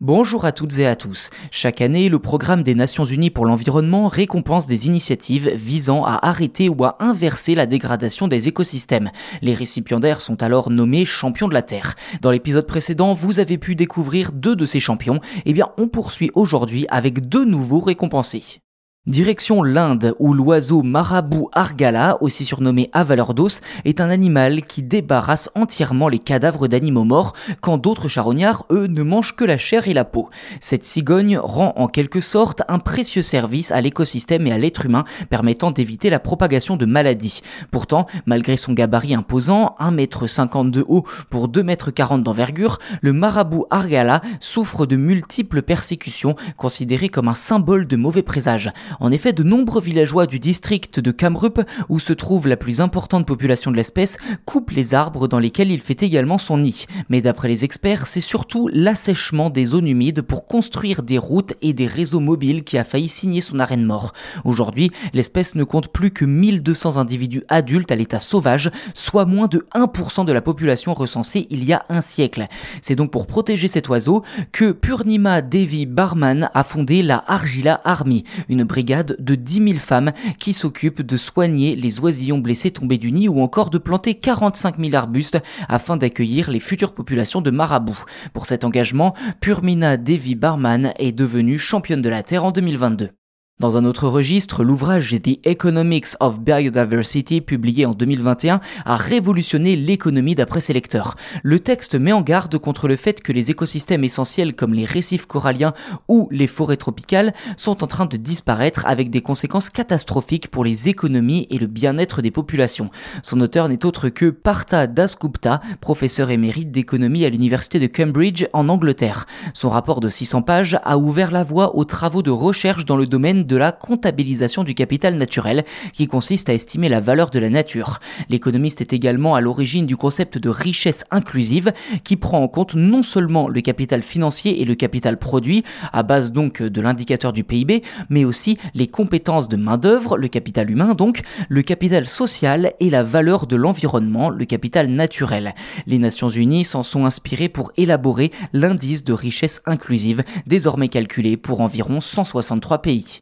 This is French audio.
Bonjour à toutes et à tous. Chaque année, le programme des Nations Unies pour l'environnement récompense des initiatives visant à arrêter ou à inverser la dégradation des écosystèmes. Les récipiendaires sont alors nommés champions de la Terre. Dans l'épisode précédent, vous avez pu découvrir deux de ces champions. Eh bien, on poursuit aujourd'hui avec deux nouveaux récompensés. Direction l'Inde, où l'oiseau marabou argala, aussi surnommé à valeur d'os, est un animal qui débarrasse entièrement les cadavres d'animaux morts, quand d'autres charognards, eux, ne mangent que la chair et la peau. Cette cigogne rend en quelque sorte un précieux service à l'écosystème et à l'être humain, permettant d'éviter la propagation de maladies. Pourtant, malgré son gabarit imposant, 1m50 de haut pour 2m40 d'envergure, le marabou argala souffre de multiples persécutions, considérées comme un symbole de mauvais présage. En effet, de nombreux villageois du district de Kamrup, où se trouve la plus importante population de l'espèce, coupent les arbres dans lesquels il fait également son nid. Mais d'après les experts, c'est surtout l'assèchement des zones humides pour construire des routes et des réseaux mobiles qui a failli signer son arène mort. Aujourd'hui, l'espèce ne compte plus que 1200 individus adultes à l'état sauvage, soit moins de 1% de la population recensée il y a un siècle. C'est donc pour protéger cet oiseau que Purnima Devi Barman a fondé la Argila Army, une de 10 000 femmes qui s'occupent de soigner les oisillons blessés tombés du nid ou encore de planter 45 000 arbustes afin d'accueillir les futures populations de marabouts. Pour cet engagement, Purmina Devi Barman est devenue championne de la Terre en 2022. Dans un autre registre, l'ouvrage The Economics of Biodiversity, publié en 2021, a révolutionné l'économie d'après ses lecteurs. Le texte met en garde contre le fait que les écosystèmes essentiels comme les récifs coralliens ou les forêts tropicales sont en train de disparaître avec des conséquences catastrophiques pour les économies et le bien-être des populations. Son auteur n'est autre que Partha Dasgupta, professeur émérite d'économie à l'université de Cambridge en Angleterre. Son rapport de 600 pages a ouvert la voie aux travaux de recherche dans le domaine de la comptabilisation du capital naturel, qui consiste à estimer la valeur de la nature. L'économiste est également à l'origine du concept de richesse inclusive, qui prend en compte non seulement le capital financier et le capital produit, à base donc de l'indicateur du PIB, mais aussi les compétences de main-d'œuvre, le capital humain donc, le capital social et la valeur de l'environnement, le capital naturel. Les Nations Unies s'en sont inspirées pour élaborer l'indice de richesse inclusive, désormais calculé pour environ 163 pays.